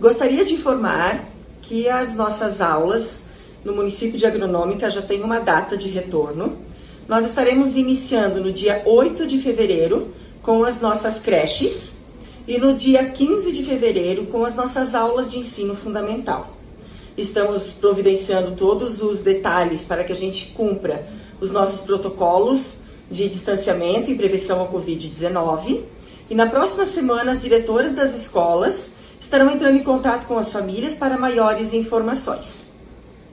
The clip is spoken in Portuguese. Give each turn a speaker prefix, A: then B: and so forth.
A: Gostaria de informar que as nossas aulas no município de Agronômica já têm uma data de retorno. Nós estaremos iniciando no dia 8 de fevereiro com as nossas creches e no dia 15 de fevereiro com as nossas aulas de ensino fundamental. Estamos providenciando todos os detalhes para que a gente cumpra os nossos protocolos de distanciamento e prevenção ao Covid-19. E na próxima semana, as diretoras das escolas estarão entrando em contato com as famílias para maiores informações.